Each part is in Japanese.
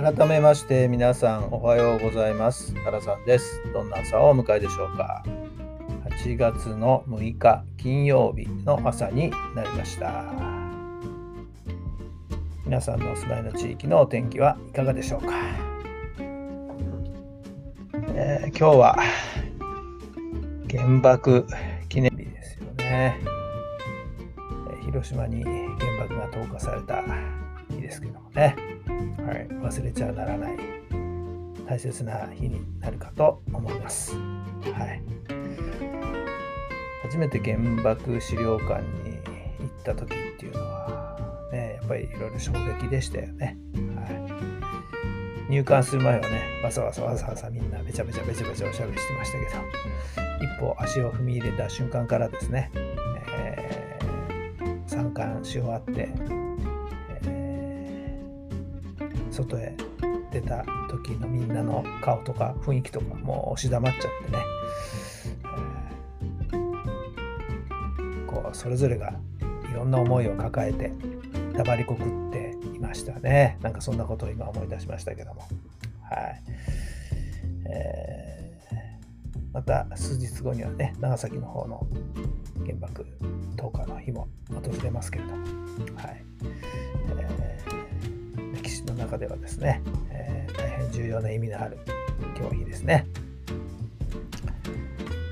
改めまして皆さんおはようございます。原さんです。どんな朝をお迎えでしょうか。8月の6日金曜日の朝になりました。皆さんのお住まいの地域のお天気はいかがでしょうか、えー、今日は原爆記念日ですよね、広島に原爆が投下された日ですけどもね。はい、忘れちゃならない大切な日になるかと思います。はい、初めて原爆資料館に行った時っていうのは、ね、やっぱりいろいろ衝撃でしたよね。はい、入館する前はね、わさわさわさわさみんなべちゃべちゃべちゃべちゃおしゃべりしてましたけど、一歩足を踏み入れた瞬間からですね、えー、参観し終わって、外へ出た時のみんなの顔とか雰囲気とかもう押し黙っちゃってね、えー、こうそれぞれがいろんな思いを抱えて黙りこくっていましたね。なんかそんなことを今思い出しましたけども。はい、えー、また数日後にはね長崎の方の原爆投下の日も訪れますけれども。はい。中ではですね、えー、大変重要な意味のある競技ですね。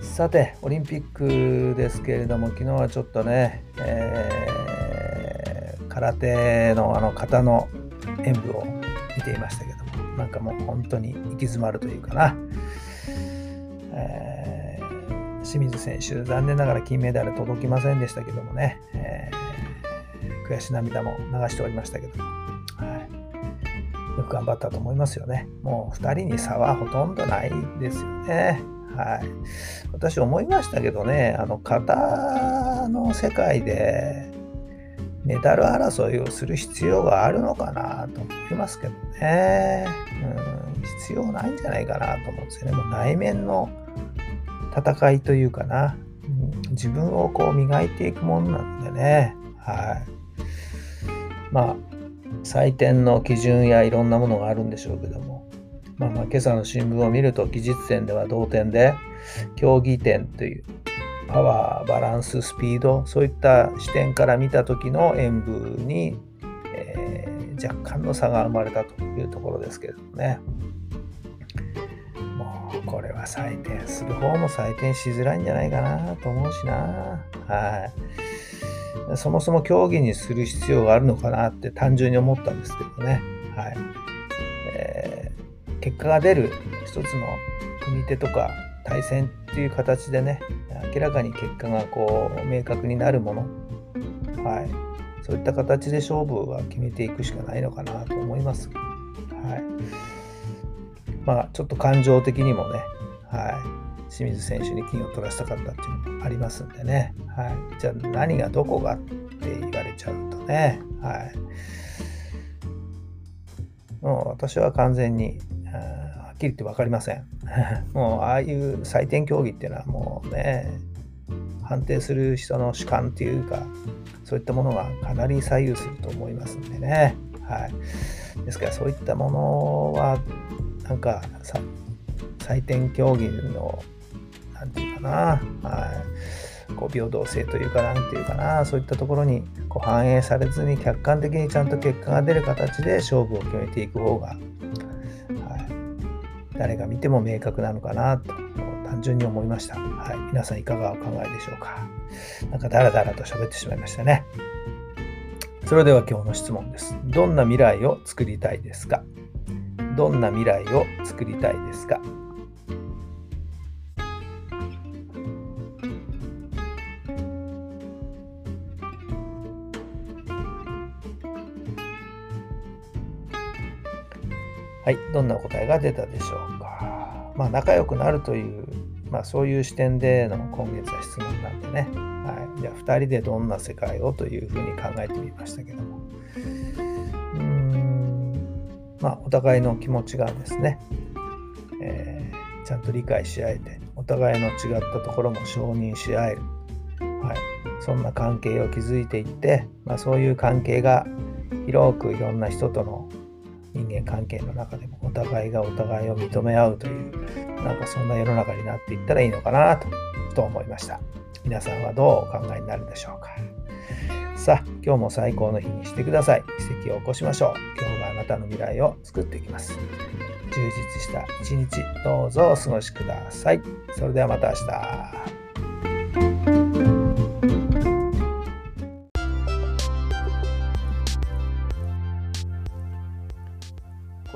さて、オリンピックですけれども、昨日はちょっとね、えー、空手のあの型の演舞を見ていましたけども、なんかもう本当に行き詰まるというかな、えー、清水選手、残念ながら金メダル届きませんでしたけどもね、えー、悔し涙も流しておりましたけども、よく頑張ったと思いますよね。もう2人に差はほとんどないですよね。はい。私思いましたけどね、あの、型の世界でメダル争いをする必要があるのかなと思いますけどね。うん、必要ないんじゃないかなと思うんですよね。もう内面の戦いというかな、うん、自分をこう磨いていくもんなんでね。はい。まあ、採点の基準やいろんなものがあるんでしょうけども、まあ、まあ今朝の新聞を見ると技術点では同点で競技点というパワーバランススピードそういった視点から見た時の演舞に、えー、若干の差が生まれたというところですけどもね。もうこれは採点する方も採点しづらいんじゃないかなと思うしな。はい。そもそも競技にする必要があるのかなって単純に思ったんですけどね。はいえー、結果が出る一つの組手とか対戦っていう形でね、明らかに結果がこう明確になるもの、はい、そういった形で勝負は決めていくしかないのかなと思います。はい、まあちょっと感情的にもね、はい、清水選手に金を取らせたかったっていうのもありますんでね。はい、じゃあ何がどこがって言われちゃうとね。はい、もう私は完全に、はっきり言って分かりません。もうああいう採点競技っていうのはもうね、判定する人の主観っていうか、そういったものがかなり左右すると思いますんでね。はい、ですからそういったものは、なんか採点競技の何て言うかな、はい、こう平等性というか、何て言うかな、そういったところにこう反映されずに客観的にちゃんと結果が出る形で勝負を決めていく方が、はい、誰が見ても明確なのかなと単純に思いました。はい、皆さんいかがお考えでしょうか。なんかダラダラと喋ってしまいましたね。それでは今日の質問です。どんな未来を作りたいですか？どんな未来を作りたいですか？はい、どんな答えが出たでしょうか。まあ、仲良くなるという、まあ、そういう視点での今月は質問なんでね。はい、じゃあ、2人でどんな世界をというふうに考えてみましたけども。まあ、お互いの気持ちがですね、えー、ちゃんと理解し合えて、お互いの違ったところも承認し合える。はい、そんな関係を築いていって、まあ、そういう関係が広くいろんな人との人間関係の中でもお互いがお互いを認め合うというなんかそんな世の中になっていったらいいのかなとと思いました。皆さんはどうお考えになるでしょうか。さあ今日も最高の日にしてください。奇跡を起こしましょう。今日があなたの未来を作っていきます。充実した一日どうぞお過ごしください。それではまた明日。